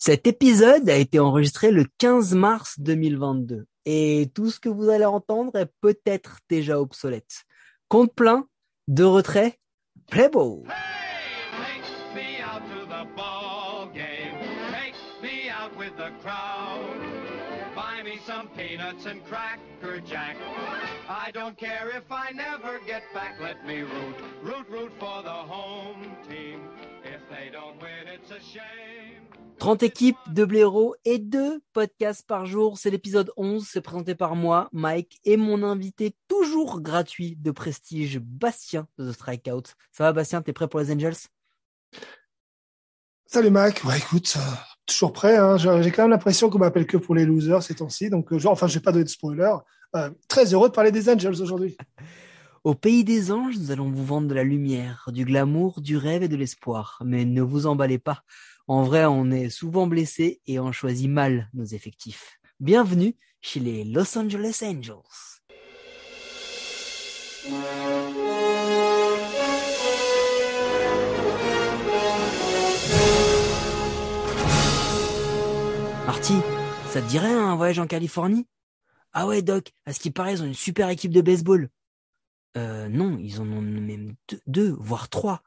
Cet épisode a été enregistré le 15 mars 2022 et tout ce que vous allez entendre est peut-être déjà obsolète. Compte plein, de retrait, play ball. Some peanuts and cracker jack. I don't care if I never get back. Let me root, root, root for the home team. If they don't win, it's a shame. 30 équipes, 2 blaireaux et 2 podcasts par jour. C'est l'épisode 11. C'est présenté par moi, Mike, et mon invité toujours gratuit de prestige, Bastien de The Strikeout. Ça va, Bastien? T'es prêt pour les Angels? Salut Mac, ouais écoute, euh, toujours prêt. Hein. J'ai quand même l'impression qu'on m'appelle que pour les losers ces temps-ci, donc euh, genre, enfin, j'ai pas donné de spoiler. Euh, très heureux de parler des Angels aujourd'hui. Au pays des anges, nous allons vous vendre de la lumière, du glamour, du rêve et de l'espoir. Mais ne vous emballez pas. En vrai, on est souvent blessé et on choisit mal nos effectifs. Bienvenue chez les Los Angeles Angels. Marty, ça te dirait un voyage en Californie? Ah ouais, Doc, à ce qui paraît, ils ont une super équipe de baseball. Euh, non, ils en ont même deux, deux, voire trois.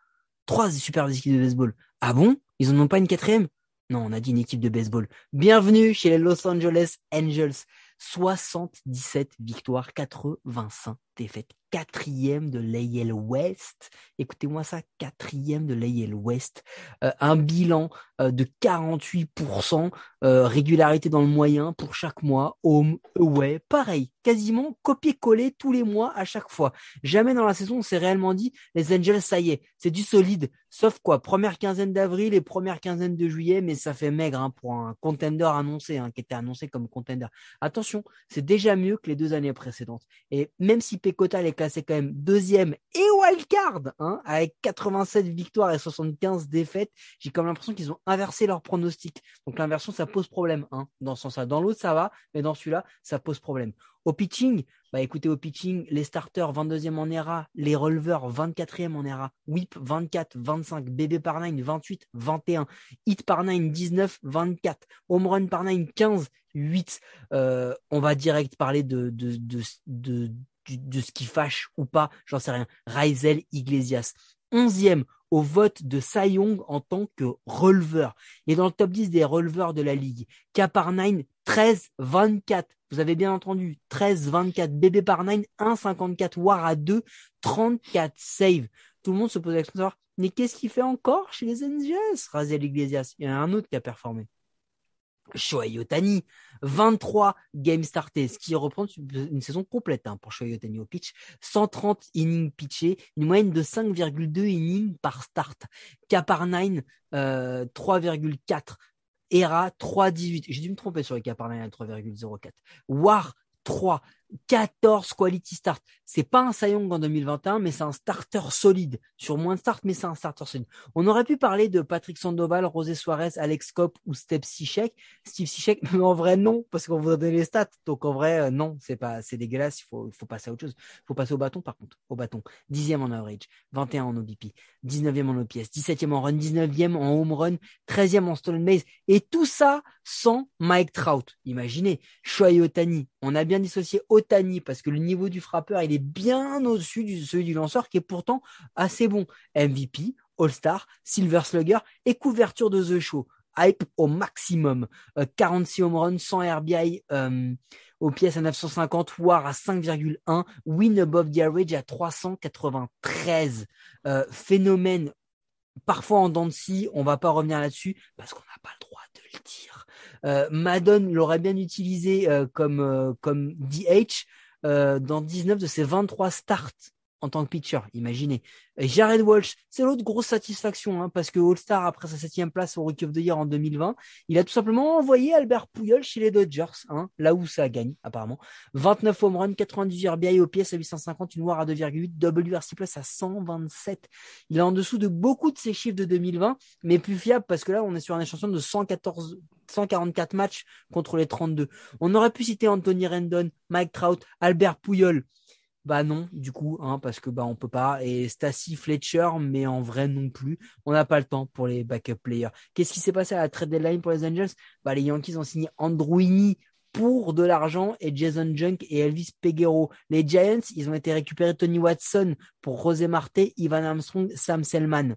Trois super équipes de baseball. Ah bon? Ils en ont pas une quatrième? Non, on a dit une équipe de baseball. Bienvenue chez les Los Angeles Angels. 77 victoires, 85 défaites. Quatrième de l'AL West. Écoutez-moi ça, quatrième de l'AL West. Euh, un bilan de 48%, euh, régularité dans le moyen pour chaque mois. Home, away, pareil, quasiment copier-coller tous les mois à chaque fois. Jamais dans la saison on s'est réellement dit les Angels, ça y est, c'est du solide. Sauf quoi, première quinzaine d'avril et première quinzaine de juillet, mais ça fait maigre hein, pour un contender annoncé, hein, qui était annoncé comme contender. Attention, c'est déjà mieux que les deux années précédentes. Et même si Pecota est classé quand même deuxième et wildcard, hein, avec 87 victoires et 75 défaites, j'ai comme l'impression qu'ils ont inversé leur pronostic. Donc l'inversion, ça pose problème hein, dans ce sens-là. Dans l'autre, ça va, mais dans celui-là, ça pose problème. Au pitching, bah écoutez, au pitching, les starters 22e en ERA, les releveurs 24e en ERA, whip 24, 25, BB par 9 28, 21, hit par 9 19, 24, home run par 9 15, 8. Euh, on va direct parler de, de, de, de, de, de ce qui fâche ou pas, j'en sais rien. Raizel Iglesias, 11e au vote de Cy Young en tant que releveur. Est dans le top 10 des releveurs de la ligue. K par 9, 13, 24. Vous avez bien entendu, 13, 24. BB par 9, 1, 54. War à 2, 34 save. Tout le monde se pose la question de savoir, mais qu'est-ce qu'il fait encore chez les Angels, Raziel Iglesias? Il y en a un autre qui a performé. Shohei Otani, 23 games startés, ce qui reprend une saison complète hein, pour Shohei Otani au pitch, 130 innings pitchés, une moyenne de 5,2 innings par start. K par 9, euh, 3,4. ERA 3,18. J'ai dû me tromper sur le K par 9 à 3,04. WAR 3. 14 quality start. C'est pas un Cy Young en 2021, mais c'est un starter solide. Sur moins de start, mais c'est un starter solide. On aurait pu parler de Patrick Sandoval, José Suarez, Alex Copp ou Steve Sichek. Steve Sichek, mais en vrai, non, parce qu'on vous a donné les stats. Donc, en vrai, euh, non, c'est pas, c'est dégueulasse. Il faut, faut passer à autre chose. Il faut passer au bâton, par contre. Au bâton. 10e en average. 21 en OBP. 19e en OPS. 17e en run. 19e en home run. 13e en stolen base. Et tout ça sans Mike Trout. Imaginez. Shohei Otani. On a bien dissocié parce que le niveau du frappeur, il est bien au-dessus de celui du lanceur qui est pourtant assez bon. MVP, All-Star, Silver Slugger et couverture de The Show. Hype au maximum. Euh, 46 home runs, 100 RBI euh, au pièce à 950, War à 5,1, Win above the average à 393. Euh, phénomène parfois en dents de scie, on va pas revenir là-dessus parce qu'on n'a pas le droit de le dire. Euh, Madden l'aurait bien utilisé euh, comme euh, comme DH dans 19 de ses 23 starts en tant que pitcher, imaginez. Jared Walsh, c'est l'autre grosse satisfaction, hein, parce que All-Star, après sa septième place au Rookie of the Year en 2020, il a tout simplement envoyé Albert Pouyol chez les Dodgers, hein, là où ça gagne, apparemment. 29 home run, 98 RBI au pièce à 850, une War à 2,8, WRC plus à 127. Il est en dessous de beaucoup de ses chiffres de 2020, mais plus fiable parce que là, on est sur un échantillon de 114, 144 matchs contre les 32. On aurait pu citer Anthony Rendon, Mike Trout, Albert Pouyol. Bah non, du coup, hein, parce que bah on peut pas. Et Stacy Fletcher, mais en vrai non plus. On n'a pas le temps pour les backup players. Qu'est-ce qui s'est passé à la trade deadline pour les Angels? Bah les Yankees ont signé Andrew pour de l'argent et Jason Junk et Elvis Peguero. Les Giants, ils ont été récupérés Tony Watson pour José Marte, Ivan Armstrong, Sam Selman.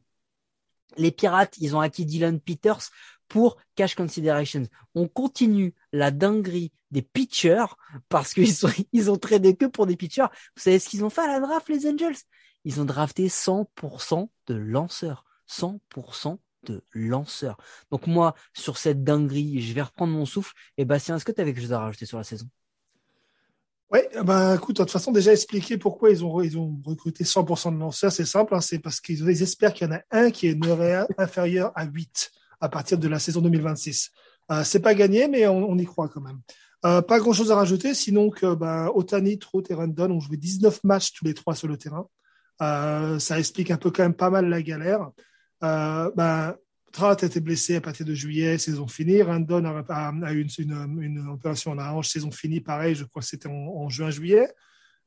Les Pirates, ils ont acquis Dylan Peters pour cash considerations. On continue la dinguerie des pitchers parce qu'ils ils ont tradé que pour des pitchers. Vous savez ce qu'ils ont fait à la draft, les Angels? Ils ont drafté 100% de lanceurs. 100% de lanceurs. Donc moi, sur cette dinguerie, je vais reprendre mon souffle. Et Bastien, est-ce que tu avais quelque chose à rajouter sur la saison? Oui, bah écoute, de toute façon, déjà expliquer pourquoi ils ont, recruté 100% de lanceurs, c'est simple, hein, c'est parce qu'ils espèrent qu'il y en a un qui est inférieur à 8 à partir de la saison 2026. Euh, c'est pas gagné, mais on, y croit quand même. Euh, pas grand chose à rajouter, sinon que bah, Otani, Trout et Randon ont joué 19 matchs tous les trois sur le terrain. Euh, ça explique un peu quand même pas mal la galère. Bah, Trout a été blessé à partir de juillet, saison finie. Randon a, eu une, opération en la hanche, saison finie, pareil, je crois que c'était en, juin-juillet.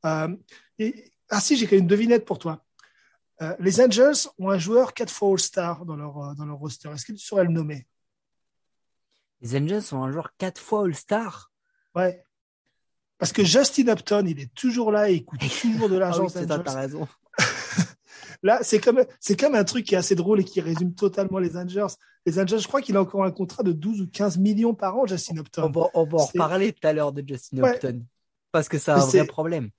Ah si, j'ai une devinette pour toi. Euh, les Angels ont un joueur 4 fois All-Star dans leur, euh, dans leur roster. Est-ce que tu saurais le nommer? Les Angels ont un joueur 4 fois All-Star? Ouais. Parce que Justin Upton, il est toujours là et il coûte toujours de l'argent. ah oui, t'as raison. là, c'est comme, c'est comme un truc qui est assez drôle et qui résume totalement les Angels. Les Angels, je crois qu'il a encore un contrat de 12 ou 15 millions par an, Justin Upton. On va, on va en reparler tout à l'heure de Justin ouais. Upton. Parce que c'est un vrai problème.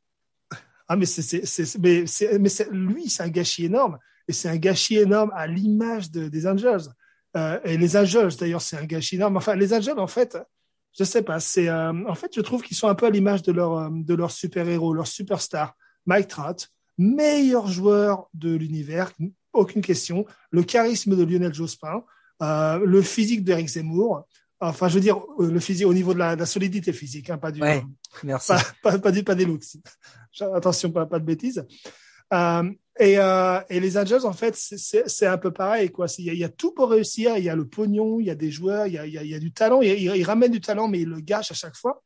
Ah, mais c'est, mais, mais lui, c'est un gâchis énorme. Et c'est un gâchis énorme à l'image de, des Angels. Euh, et les Angels, d'ailleurs, c'est un gâchis énorme. Enfin, les Angels, en fait, je sais pas. C'est, euh, en fait, je trouve qu'ils sont un peu à l'image de leur, de leur super-héros, leur superstar, Mike Trout, meilleur joueur de l'univers, aucune question. Le charisme de Lionel Jospin, euh, le physique d'Eric Zemmour. Enfin, je veux dire, le physique au niveau de la, de la solidité physique, hein, pas du, ouais, merci. Pas, pas, pas, du, pas des looks. Attention, pas, pas de bêtises. Euh, et, euh, et, les Angels, en fait, c'est un peu pareil. Quoi. Il y, a, il y, a, tout pour réussir. Il y a le pognon, il y a des joueurs, il y a, il y a, il y a du talent. Il, il, ramène du talent, mais il le gâche à chaque fois.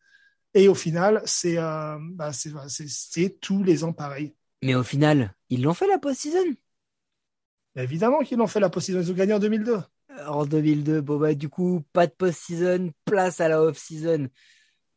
Et au final, c'est euh, bah, c'est tous les ans pareil. Mais au final, ils l'ont fait la post-season? Évidemment qu'ils l'ont fait la post-season. Ils ont gagné en 2002. En 2002, bon bah du coup, pas de post-season, place à la off-season.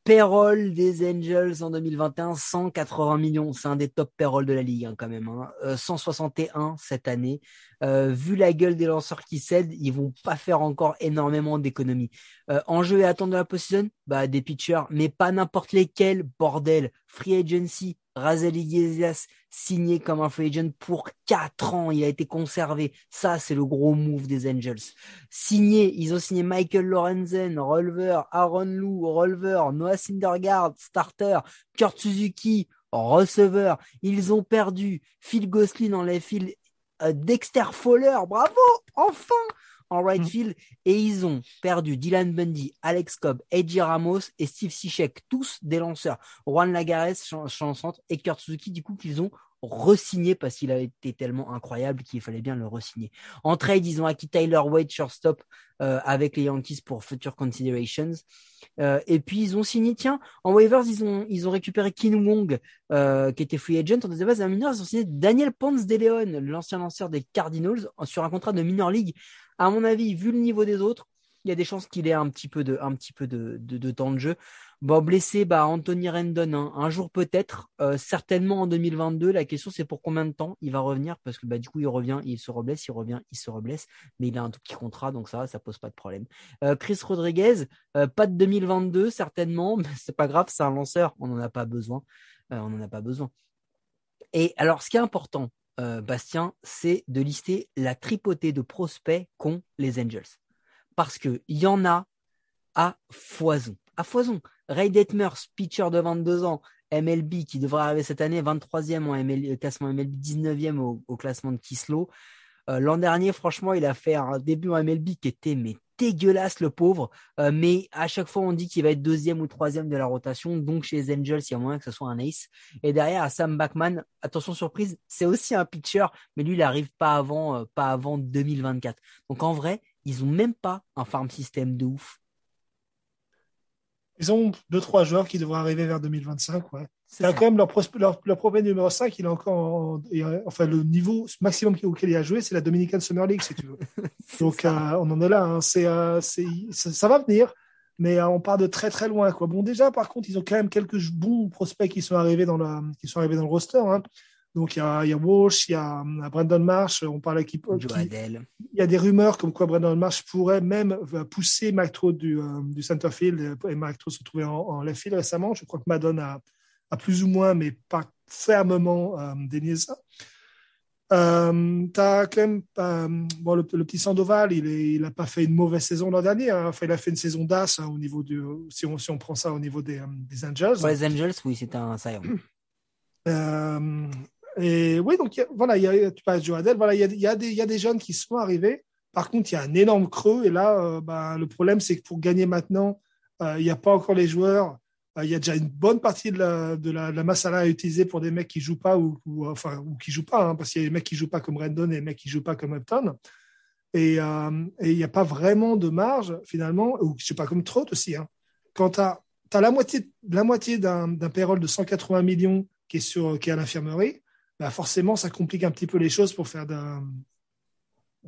Payroll des Angels en 2021, 180 millions. C'est un des top payroll de la ligue hein, quand même. Hein. Euh, 161 cette année. Euh, vu la gueule des lanceurs qui cèdent, ils vont pas faire encore énormément d'économies. Euh, enjeu et attente de la post-season, bah des pitchers, mais pas n'importe lesquels. Bordel, free agency, Razel Iglesias signé comme un free agent pour 4 ans. Il a été conservé. Ça, c'est le gros move des Angels. Signé, ils ont signé Michael Lorenzen, Rolver, Aaron Lou, Rolver, Noah Syndergaard, starter, Kurt Suzuki, receveur. Ils ont perdu Phil Goslin en les fil, euh, Dexter Fowler. Bravo! Enfin! En right field et ils ont perdu Dylan Bundy, Alex Cobb, Eddie Ramos et Steve Cishek, tous des lanceurs. Juan Lagares, champ centre et Kurt Suzuki, du coup, qu'ils ont re-signé parce qu'il a été tellement incroyable qu'il fallait bien le re-signer. En trade, ils ont acquis Tyler Wade, shortstop, euh, avec les Yankees pour Future Considerations. Euh, et puis, ils ont signé, tiens, en waivers, ils ont, ils ont récupéré Kim Wong, euh, qui était free agent. En deuxième base, un mineur, ils ont signé Daniel Ponce de Leon, l'ancien lanceur des Cardinals, sur un contrat de minor league. À mon avis, vu le niveau des autres, il y a des chances qu'il ait un petit peu de, un petit peu de, de temps de jeu. Bon, blessé, bah, Anthony Rendon, hein, un jour peut-être, euh, certainement en 2022. La question, c'est pour combien de temps il va revenir? Parce que bah, du coup, il revient, il se reblesse, il revient, il se reblesse. Mais il a un tout petit contrat, donc ça, ça pose pas de problème. Euh, Chris Rodriguez, euh, pas de 2022, certainement, mais c'est pas grave, c'est un lanceur, on n'en a pas besoin. On n'en a pas besoin. Et alors, ce qui est important, Bastien, c'est de lister la tripotée de prospects qu'ont les Angels. Parce qu'il y en a à foison. À foison. Ray Detmers, pitcher de 22 ans, MLB, qui devrait arriver cette année, 23e en MLB, classement MLB, 19e au, classement de Kislo. Euh, L'an dernier, franchement, il a fait un début en MLB qui était mais dégueulasse, le pauvre. Euh, mais à chaque fois, on dit qu'il va être deuxième ou troisième de la rotation. Donc, chez les Angels, il y a moyen que ce soit un ace. Et derrière, Sam Bachman, attention surprise, c'est aussi un pitcher, mais lui, il n'arrive pas avant, euh, pas avant 2024. Donc, en vrai, ils ont même pas un farm system de ouf. Ils ont deux, trois joueurs qui devraient arriver vers 2025. Ouais. C'est Là, quand même, leur, leur, leur problème numéro 5, il est encore en- enfin, le niveau maximum auquel il a joué, c'est la Dominican Summer League, si tu veux. Donc, euh, on en est là. hein. C'est, euh, ça, va venir, mais euh, on part de très, très loin, quoi. Bon, déjà, par contre, ils ont quand même quelques bons prospects qui sont arrivés dans le, qui sont arrivés dans le roster, hein. Donc, il y a, il y a Walsh, il y a euh, Brandon Marsh, on parle qui, Joe qui- il y a des rumeurs comme quoi Brandon Marsh pourrait même euh, pousser Mike Trout du, euh, du center field et Mike Trout se trouvait en, en left field récemment. Je crois que Madone a, a plus ou moins, mais pas fermement euh, dénié ça. Euh, quand même euh, bon le, le petit Sandoval, il est, il a pas fait une mauvaise saison l'an dernier. hein. Enfin, il a fait une saison d'as hein, au niveau du si on si on prend ça au niveau des, des Angels. Pour les Angels, oui, c'était un saillant. Euh, et oui, donc voilà, il y a, tu Joe Adele, voilà, il y a, y, a des, y a des jeunes qui sont arrivés. Par contre, il y a un énorme creux. Et là, euh, bah, le problème, c'est que pour gagner maintenant, euh, il n'y a pas encore les joueurs. Euh, il y a déjà une bonne partie de la, de la, de masse à utiliser pour des mecs qui jouent pas ou, ou, enfin, ou qui jouent pas, hein, parce qu'il y a des mecs qui jouent pas comme Rendon et des mecs qui jouent pas comme Upton. Et euh, il n'y a pas vraiment de marge, finalement, ou je sais pas, comme Trott aussi. Hein. Quand tu as, la moitié, la moitié d'un d'un payroll de 180 millions qui est, sur, qui est à l'infirmerie, bah forcément, ça complique un petit peu les choses pour faire d'un.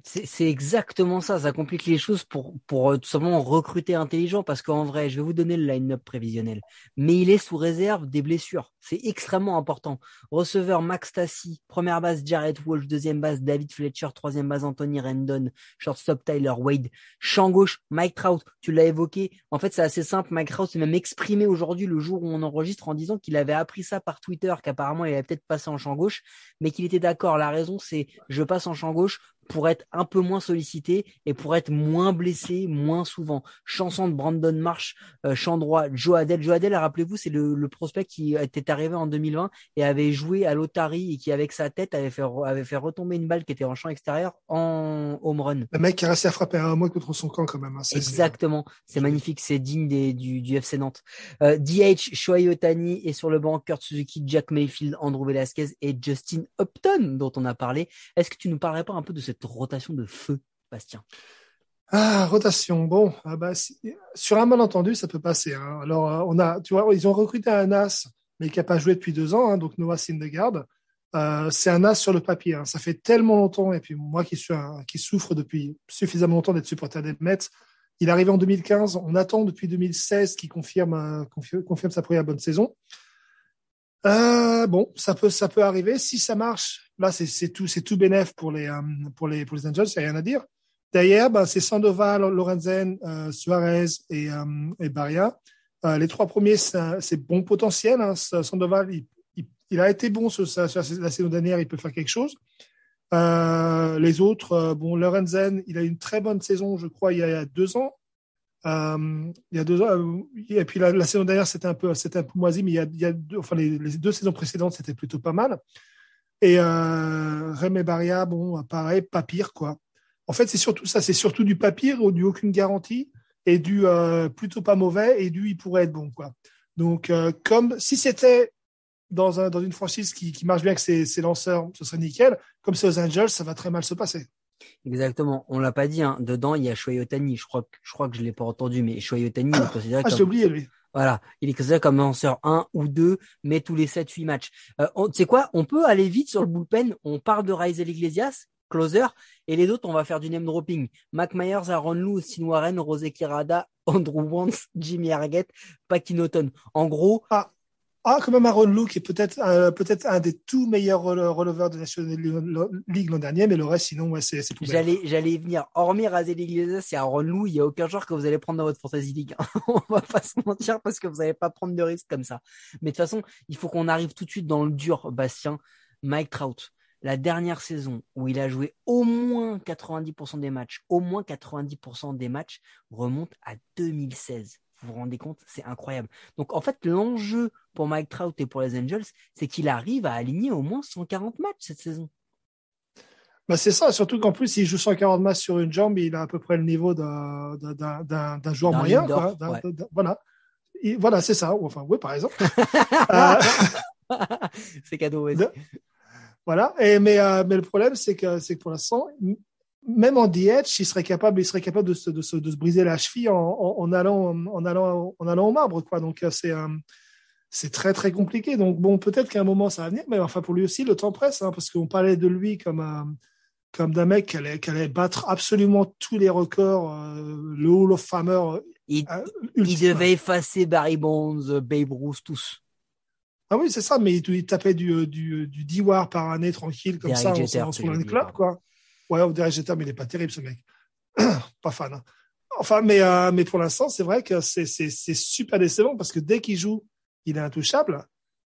C'est exactement ça, ça complique les choses pour, pour euh, tout simplement recruter intelligent parce qu'en vrai, je vais vous donner le line-up prévisionnel, mais il est sous réserve des blessures. C'est extrêmement important. Receveur Max Tassi, première base Jared Walsh, deuxième base David Fletcher, troisième base Anthony Rendon, shortstop Tyler Wade, champ gauche Mike Trout, tu l'as évoqué. En fait, c'est assez simple. Mike Trout s'est même exprimé aujourd'hui le jour où on enregistre en disant qu'il avait appris ça par Twitter, qu'apparemment il avait peut-être passé en champ gauche, mais qu'il était d'accord. La raison, c'est je passe en champ gauche pour être un peu moins sollicité et pour être moins blessé moins souvent. Chanson de Brandon Marsh, euh, chant droit, Joe Adele. Joe Adele, rappelez-vous, c'est le, le prospect qui était arrivé en 2020 et avait joué à l'Otari et qui, avec sa tête, avait fait, avait fait retomber une balle qui était en champ extérieur en home run. Le mec qui a resté à frapper un mois contre son camp, quand même. Hein. Exactement, c'est magnifique, c'est digne des, du, du FC Nantes. Euh, DH, Shohei Otani et sur le banc Kurt Suzuki, Jack Mayfield, Andrew Velasquez et Justin Upton dont on a parlé. Est-ce que tu nous parlerais pas un peu de cette rotation de feu, Bastien? Ah, rotation. Bon, ah bah, sur un malentendu, ça peut passer. Hein. Alors, euh, on a, tu vois, ils ont recruté un as, mais qui n'a pas joué depuis deux ans, hein, donc Noah Syndergaard. Euh, c'est un as sur le papier. hein. Ça fait tellement longtemps, et puis moi qui suis un- qui souffre depuis suffisamment longtemps d'être supporter des il est arrivé en 2015. On attend depuis 2016 qu'il confirme, euh, confirme sa première bonne saison. Euh, bon, ça peut, ça peut arriver. Si ça marche, là, c'est tout, c'est tout bénef pour les, euh, pour les, pour les Angels. Il n'y a rien à dire. Derrière, ben, c'est Sandoval, Lorenzen, euh, Suarez et. Euh, les trois premiers, c'est bon potentiel. Hein. Sandoval, il, a été bon sur, la saison dernière, il peut faire quelque chose. Les autres, bon, Lorenzen, il a une très bonne saison, je crois, il y a deux ans. Euh, il y a deux ans, euh, et puis la, saison dernière, c'était un peu, c'était un peu moisi, mais il y a, il y a enfin, les, deux saisons précédentes, c'était plutôt pas mal. Et euh, Rémy Baria, bon, pareil, pas pire, quoi. En fait, c'est surtout ça, c'est surtout du papier, du aucune garantie, et du euh, plutôt pas mauvais, et du il pourrait être bon, quoi. Donc, comme si c'était dans, un, dans une franchise qui, qui marche bien avec ses, ses lanceurs, ce serait nickel. Comme c'est aux Angels, ça va très mal se passer. Exactement, on l'a pas dit. Hein. Dedans, il y a Shohei Otani. Je crois que je crois que je l'ai pas entendu, mais Shohei Otani il est considéré Ah, comme oublié, lui. voilà, il est considéré comme lanceur 1 ou 2, mais tous les 7-8 matchs. Euh, tu sais quoi? On peut aller vite sur le bullpen. On parle de Raisel Iglesias, closer, et les autres, on va faire du name dropping. Mac Myers, Aaron Lou, Austin Warren, Rosé Kirada, Andrew Wantz, Jimmy Hargett, Paquinoton. En gros, Ah, quand même Aaron Lou, qui est peut-être un des tout meilleurs rele- releveurs de National League l'an dernier, mais le reste, sinon, c'est c'est. J'allais, j'allais venir. Hormis Razel Iglesias et Aaron Lou, il y a aucun joueur que vous allez prendre dans votre fantasy league. On va pas se mentir parce que vous n'allez pas prendre de risques comme ça. Mais de toute façon, il faut qu'on arrive tout de suite dans le dur, Bastien. Mike Trout, la dernière saison où il a joué au moins 90% des matchs, au moins 90% des matchs remonte à 2016. Vous vous rendez compte C'est incroyable. Donc en fait, l'enjeu pour Mike Trout et pour les Angels, c'est qu'il arrive à aligner au moins 140 matchs cette saison. Bah, c'est ça, surtout qu'en plus, il joue 140 matchs sur une jambe, il a à peu près le niveau d'un d'un- d'un d'un joueur moyen. Quoi. Ouais. voilà. Et voilà, c'est ça. Enfin, oui, par exemple. Euh, c'est cadeau. De- Voilà. Et, mais, euh, mais le problème, c'est que, c'est que pour l'instant, même en DH, il serait capable, il serait capable de se, de se, de se briser la cheville en, en, en, allant, en, allant, en allant au marbre, quoi. Donc, euh, c'est euh, c'est très, très compliqué. Donc, bon, peut-être qu'à un moment, ça va venir, mais enfin, pour lui aussi, le temps presse, hein, parce qu'on parlait de lui comme, euh, comme d'un mec qui allait, qui allait, battre absolument tous les records, euh, le Hall of Famer. Il, il devait effacer Barry Bonds, Babe Ruth, tous. Ah oui, c'est ça, mais il, il tapait du, du, du D-War par année tranquille, comme ça, en, sur un club, quoi. Ouais, au Derek Jeter, mais il n'est pas terrible, ce mec. pas fan. Hein. Enfin, mais, euh, mais pour l'instant, c'est vrai que c'est super décevant parce que dès qu'il joue, il est intouchable.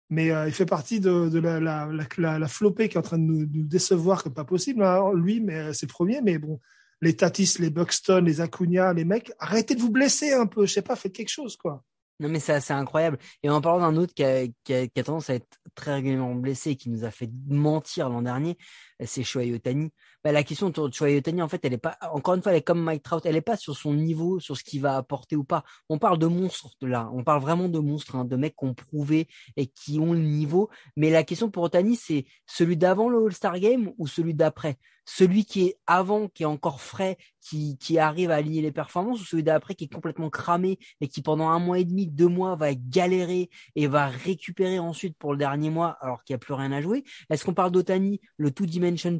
Mais euh, il fait partie de, de la, la, flopée qui est en train de nous, décevoir comme pas possible. Hein, lui, mais euh, c'est premier. Mais bon, les Tatis, les Buxton, les Acuna, les mecs, arrêtez de vous blesser un peu. Je sais pas, faites quelque chose, quoi. Non, mais c'est incroyable. Et en parlant d'un autre qui a, qui, a, qui a, tendance à être très régulièrement blessé et qui nous a fait mentir l'an dernier, c'est Shohei Otani. Bah, la question autour de Shohei Otani, en fait, elle est pas, encore une fois, elle est comme Mike Trout, elle est pas sur son niveau, sur ce qu'il va apporter ou pas. On parle de monstres là. On parle vraiment de monstres, hein, de mecs qui ont prouvé et qui ont le niveau. Mais la question pour Otani, c'est celui d'avant le All-Star Game ou celui d'après? Celui qui est avant, qui est encore frais, qui, qui arrive à aligner les performances ou celui d'après qui est complètement cramé et qui pendant un mois et demi, deux mois va galérer et va récupérer ensuite pour le dernier mois alors qu'il n'y a plus rien à jouer? Est-ce qu'on parle d'Otani, le tout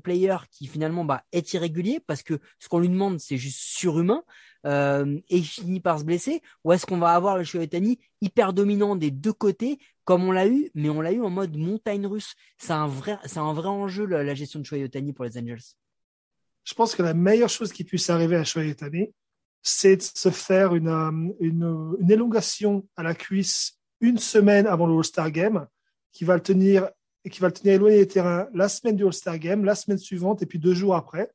player qui finalement bah, est irrégulier parce que ce qu'on lui demande c'est juste surhumain euh, et il finit par se blesser. Ou est-ce qu'on va avoir le Shoyotani hyper dominant des deux côtés comme on l'a eu mais on l'a eu en mode montagne russe. C'est un vrai c'est un vrai enjeu la, gestion de Shoyotani pour les Angels. Je pense que la meilleure chose qui puisse arriver à Shoyotani c'est de se faire une, euh, une, une élongation à la cuisse une semaine avant le All-Star Game qui va le tenir et qui va le tenir éloigné des terrains la semaine du All-Star Game, la semaine suivante et puis deux jours après.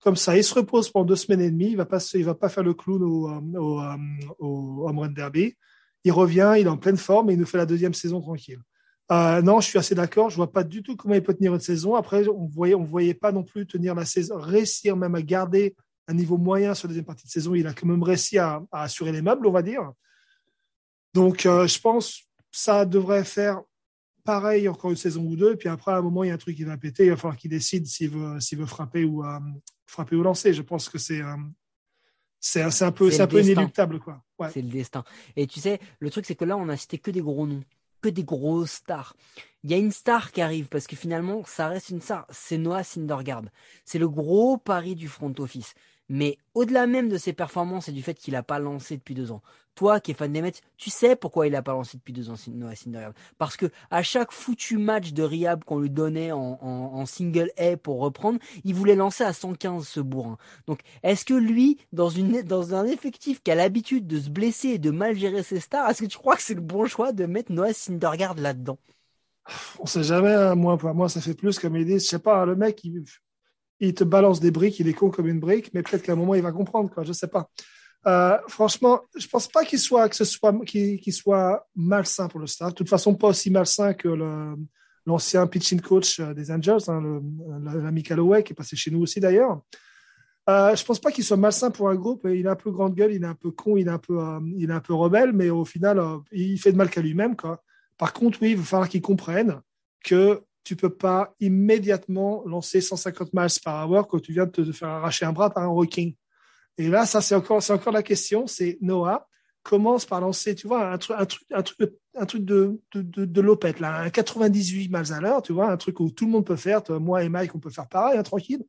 Comme ça, il se repose pendant deux semaines et demie. Il va pas, il va pas faire le clown au, euh, euh, au Home Run Derby. Il revient, il est en pleine forme et il nous fait la deuxième saison tranquille. Euh, non, je suis assez d'accord. Je vois pas du tout comment il peut tenir une saison. Après, on voyait, on voyait pas non plus tenir la saison, réussir même à garder un niveau moyen sur la deuxième partie de saison. Il a quand même réussi à, assurer les meubles, on va dire. Donc, je pense ça devrait faire pareil encore une saison ou deux, et puis après, à un moment, il y a un truc qui va péter, il va falloir qu'il décide s'il veut, s'il veut frapper ou, euh, frapper ou lancer. Je pense que c'est, euh, c'est, un peu, c'est un peu inéluctable, quoi. Ouais. C'est le destin. Et tu sais, le truc, c'est que là, on a cité que des gros noms, que des grosses stars. Il y a une star qui arrive, parce que finalement, ça reste une star. C'est Noah Syndergaard. C'est le gros pari du front office. Mais au-delà même de ses performances et du fait qu'il n'a pas lancé depuis deux ans, toi qui es fan des Mets, tu sais pourquoi il n'a pas lancé depuis deux ans Noah Syndergaard. Parce que à chaque foutu match de Rehab qu'on lui donnait en, single A pour reprendre, il voulait lancer à 115 ce bourrin. Donc est-ce que lui, dans, un effectif qui a l'habitude de se blesser et de mal gérer ses stars, est-ce que tu crois que c'est le bon choix de mettre Noah Syndergaard là-dedans? On sait jamais, hein. moi, moi ça fait plus comme dit, je sais pas, le mec il il te balance des briques, il est con comme une brique, mais peut-être qu'à un moment il va comprendre, quoi. Je sais pas. Euh, franchement, je pense pas qu'il soit que ce soit qu'il soit malsain pour le staff. De toute façon, pas aussi malsain que l'ancien pitching coach euh, des Angels, hein, l'ami Calloway, qui est passé chez nous aussi d'ailleurs. Euh, je pense pas qu'il soit malsain pour un groupe. Il a un peu grande gueule, il est un peu con, il est un peu, euh, il est un peu rebelle, mais au final, il fait de mal qu'à lui-même, quoi. Par contre, oui, il va falloir qu'il comprenne que tu peux pas immédiatement lancer 150 miles par hour quand tu viens de te faire arracher un bras par un rocking. Et là, ça, c'est encore, c'est encore la question. C'est Noah commence par lancer, tu vois, un truc, un truc, un truc, un truc de, de, de, de lopette, là, un 98 miles à l'heure, tu vois, un truc où tout le monde peut faire. Toi, moi et Mike, on peut faire pareil, hein, tranquille.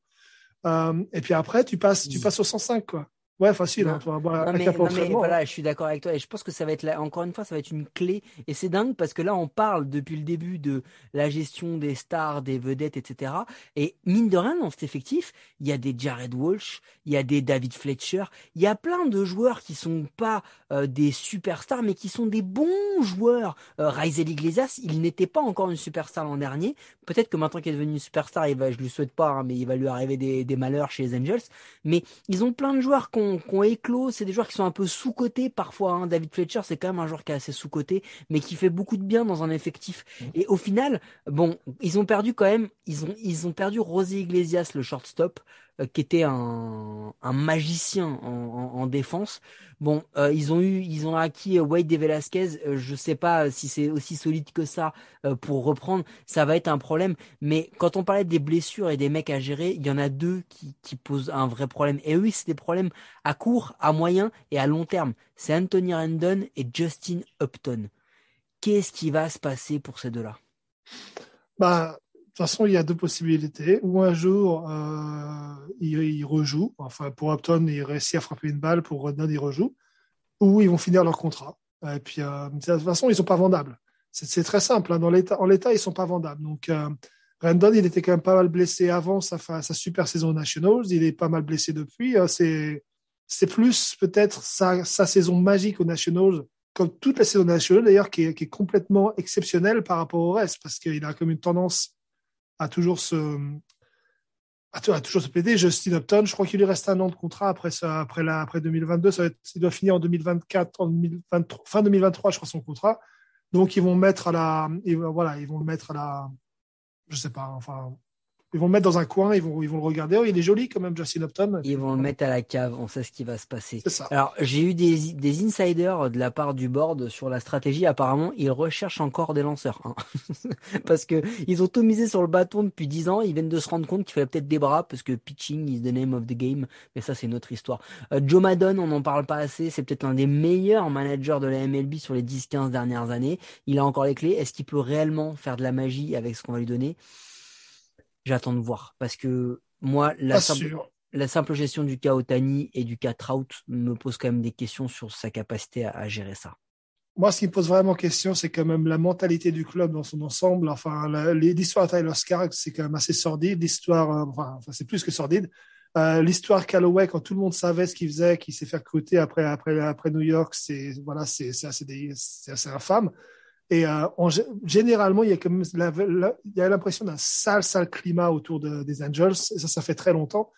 Euh, et puis après, tu passes, tu passes au 105, quoi. Ouais, facile. Hein, non, mais, non, mais voilà, je suis d'accord avec toi. Et je pense que ça va être là, encore une fois, ça va être une clé. Et c'est dingue parce que là, on parle depuis le début de la gestion des stars, des vedettes, etc. Et mine de rien, dans cet effectif, il y a des Jared Walsh, il y a des David Fletcher, il y a plein de joueurs qui sont pas euh, des superstars, mais qui sont des bons joueurs. Euh, Raisel Iglesias, il n'était pas encore une superstar l'an dernier. Peut-être que maintenant qu'il est devenu une superstar, il va, je lui souhaite pas, hein, mais il va lui arriver des, des malheurs chez les Angels. Mais ils ont plein de joueurs qui ont éclos, c'est des joueurs qui sont un peu sous-cotés parfois. Hein. David Fletcher, c'est quand même un joueur qui est assez sous-coté, mais qui fait beaucoup de bien dans un effectif. Et au final, bon, ils ont perdu quand même, ils ont, ils ont perdu Rosé Iglesias, le shortstop. Euh, qui était un, magicien en, en, en défense. Bon, euh, ils ont eu, ils ont acquis euh, Wade et Velasquez. Je sais pas si c'est aussi solide que ça pour reprendre. Ça va être un problème. Mais quand on parlait des blessures et des mecs à gérer, il y en a deux qui, posent un vrai problème. Et oui, c'est des problèmes à court, à moyen et à long terme. C'est Anthony Rendon et Justin Upton. Qu'est-ce qui va se passer pour ces deux-là? Bah, toute façon, il y a deux possibilités. Ou un jour, euh, il, rejoue. Enfin, pour Upton, il réussit à frapper une balle. Pour Rodon, il rejoue. Ou ils vont finir leur contrat. Et puis, euh, de toute façon, ils sont pas vendables. C'est très simple. Hein. En l'état, ils sont pas vendables. Donc, euh, il était quand même pas mal blessé avant sa, super saison Nationals. Il est pas mal blessé depuis. Euh, c'est, plus peut-être sa, sa saison magique aux Nationals comme toute la saison nationale d'ailleurs, qui qui est complètement exceptionnelle par rapport au reste, parce qu'il a comme une tendance à toujours à, à toujours se plaider. Justin Upton, je crois qu'il lui reste un an de contrat après ça, après la, après 2022. Ça être, il doit finir en 2024, en 2023, fin 2023, je crois, son contrat. Donc, ils vont mettre à la, voilà, ils vont le mettre à la, je sais pas, enfin, ils vont le mettre dans un coin, ils vont, ils vont le regarder. Oh, il est joli quand même, Justin Upton. Ils vont le mettre à la cave, on sait ce qui va se passer. C'est ça. Alors, j'ai eu des, des insiders de la part du board sur la stratégie. Apparemment, ils recherchent encore des lanceurs. Hein. parce que ils ont tout misé sur le bâton depuis 10 ans. Ils viennent de se rendre compte qu'il fallait peut-être des bras parce que pitching is the name of the game. Mais ça, c'est une autre histoire. Euh, Joe Maddon, on n'en parle pas assez. C'est peut-être un des meilleurs managers de la MLB sur les 10-15 dernières années. Il a encore les clés. Est-ce qu'il peut réellement faire de la magie avec ce qu'on va lui donner? J'attends de voir parce que moi, la simple, sûr. la simple gestion du cas Otani et du cas Trout me pose quand même des questions sur sa capacité à, à gérer ça. Moi, ce qui me pose vraiment question, c'est quand même la mentalité du club dans son ensemble. Enfin, l'histoire de Tyler Skaggs, c'est quand même assez sordide. L'histoire, euh, enfin, c'est plus que sordide. Euh, l'histoire Callaway, quand tout le monde savait ce qu'il faisait, qu'il s'est fait recruter après, après, après New York, c'est voilà, c'est c'est assez, assez infâme. Et euh, en gé- généralement, il y a il y a l'impression d'un sale, sale climat autour de- des Angels. Et ça, ça fait très longtemps.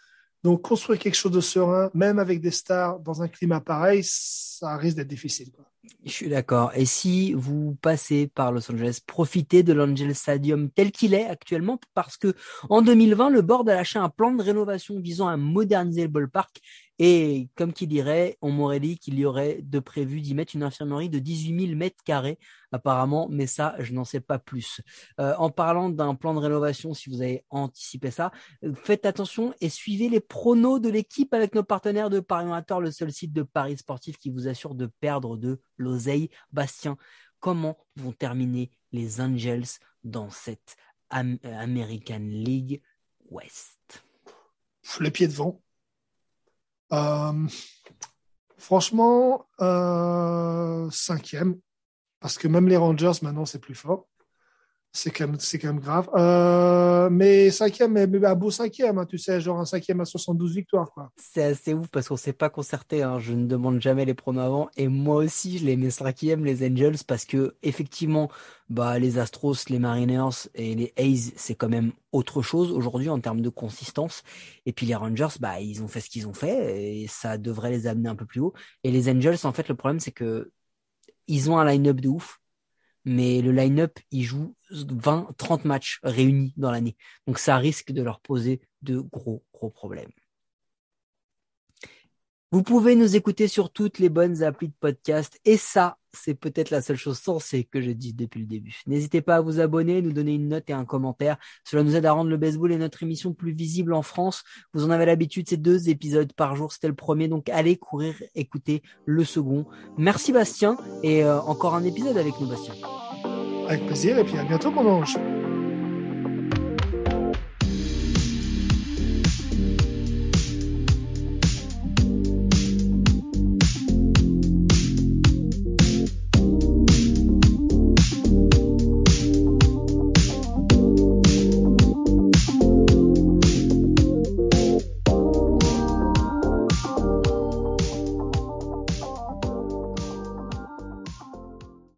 Donc, construire quelque chose de serein, même avec des stars, dans un climat pareil, ça risque d'être difficile. Quoi. Je suis d'accord. Et si vous passez par Los Angeles, profitez de l'Angel Stadium tel qu'il est actuellement, parce que en 2020, le board a lâché un plan de rénovation visant à moderniser le ballpark. Et comme qui dirait, on m'aurait dit qu'il y aurait de prévu d'y mettre une infirmerie de 18 000 mètres carrés, apparemment, mais ça, je n'en sais pas plus. Euh, en parlant d'un plan de rénovation, si vous avez anticipé ça, euh, faites attention et suivez les pronos de l'équipe avec nos partenaires de Paris Amateur, le seul site de Paris sportif qui vous assure de perdre de l'oseille. Bastien, comment vont terminer les Angels dans cette euh, American League West? Le pied devant. Euh, franchement, euh, cinquième, parce que même les Rangers maintenant c'est plus fort. C'est quand même, grave. Euh, mais cinquième, mais, un beau cinquième, hein, tu sais, genre un cinquième à 72 victoires, quoi. C'est assez ouf parce qu'on s'est pas concerté. Hein. Je ne demande jamais les pronos avant. Et moi aussi, je les mets cinquième, les Angels, parce que effectivement, bah les Astros, les Mariners et les A's, c'est quand même autre chose aujourd'hui en termes de consistance. Et puis les Rangers, bah ils ont fait ce qu'ils ont fait et ça devrait les amener un peu plus haut. Et les Angels, en fait, le problème c'est que ils ont un line-up de ouf, mais le line-up, ils jouent 20, 30 matchs réunis dans l'année. Donc ça risque de leur poser de gros, gros problèmes. Vous pouvez nous écouter sur toutes les bonnes applis de podcast et ça, c'est peut-être la seule chose sensée que je dis depuis le début. N'hésitez pas à vous abonner, nous donner une note et un commentaire. Cela nous aide à rendre le baseball et notre émission plus visible en France. Vous en avez l'habitude, c'est deux épisodes par jour. C'était le premier, donc allez courir écouter le second. Merci Bastien et euh, encore un épisode avec nous Bastien. Avec plaisir, et puis à bientôt, mon ange.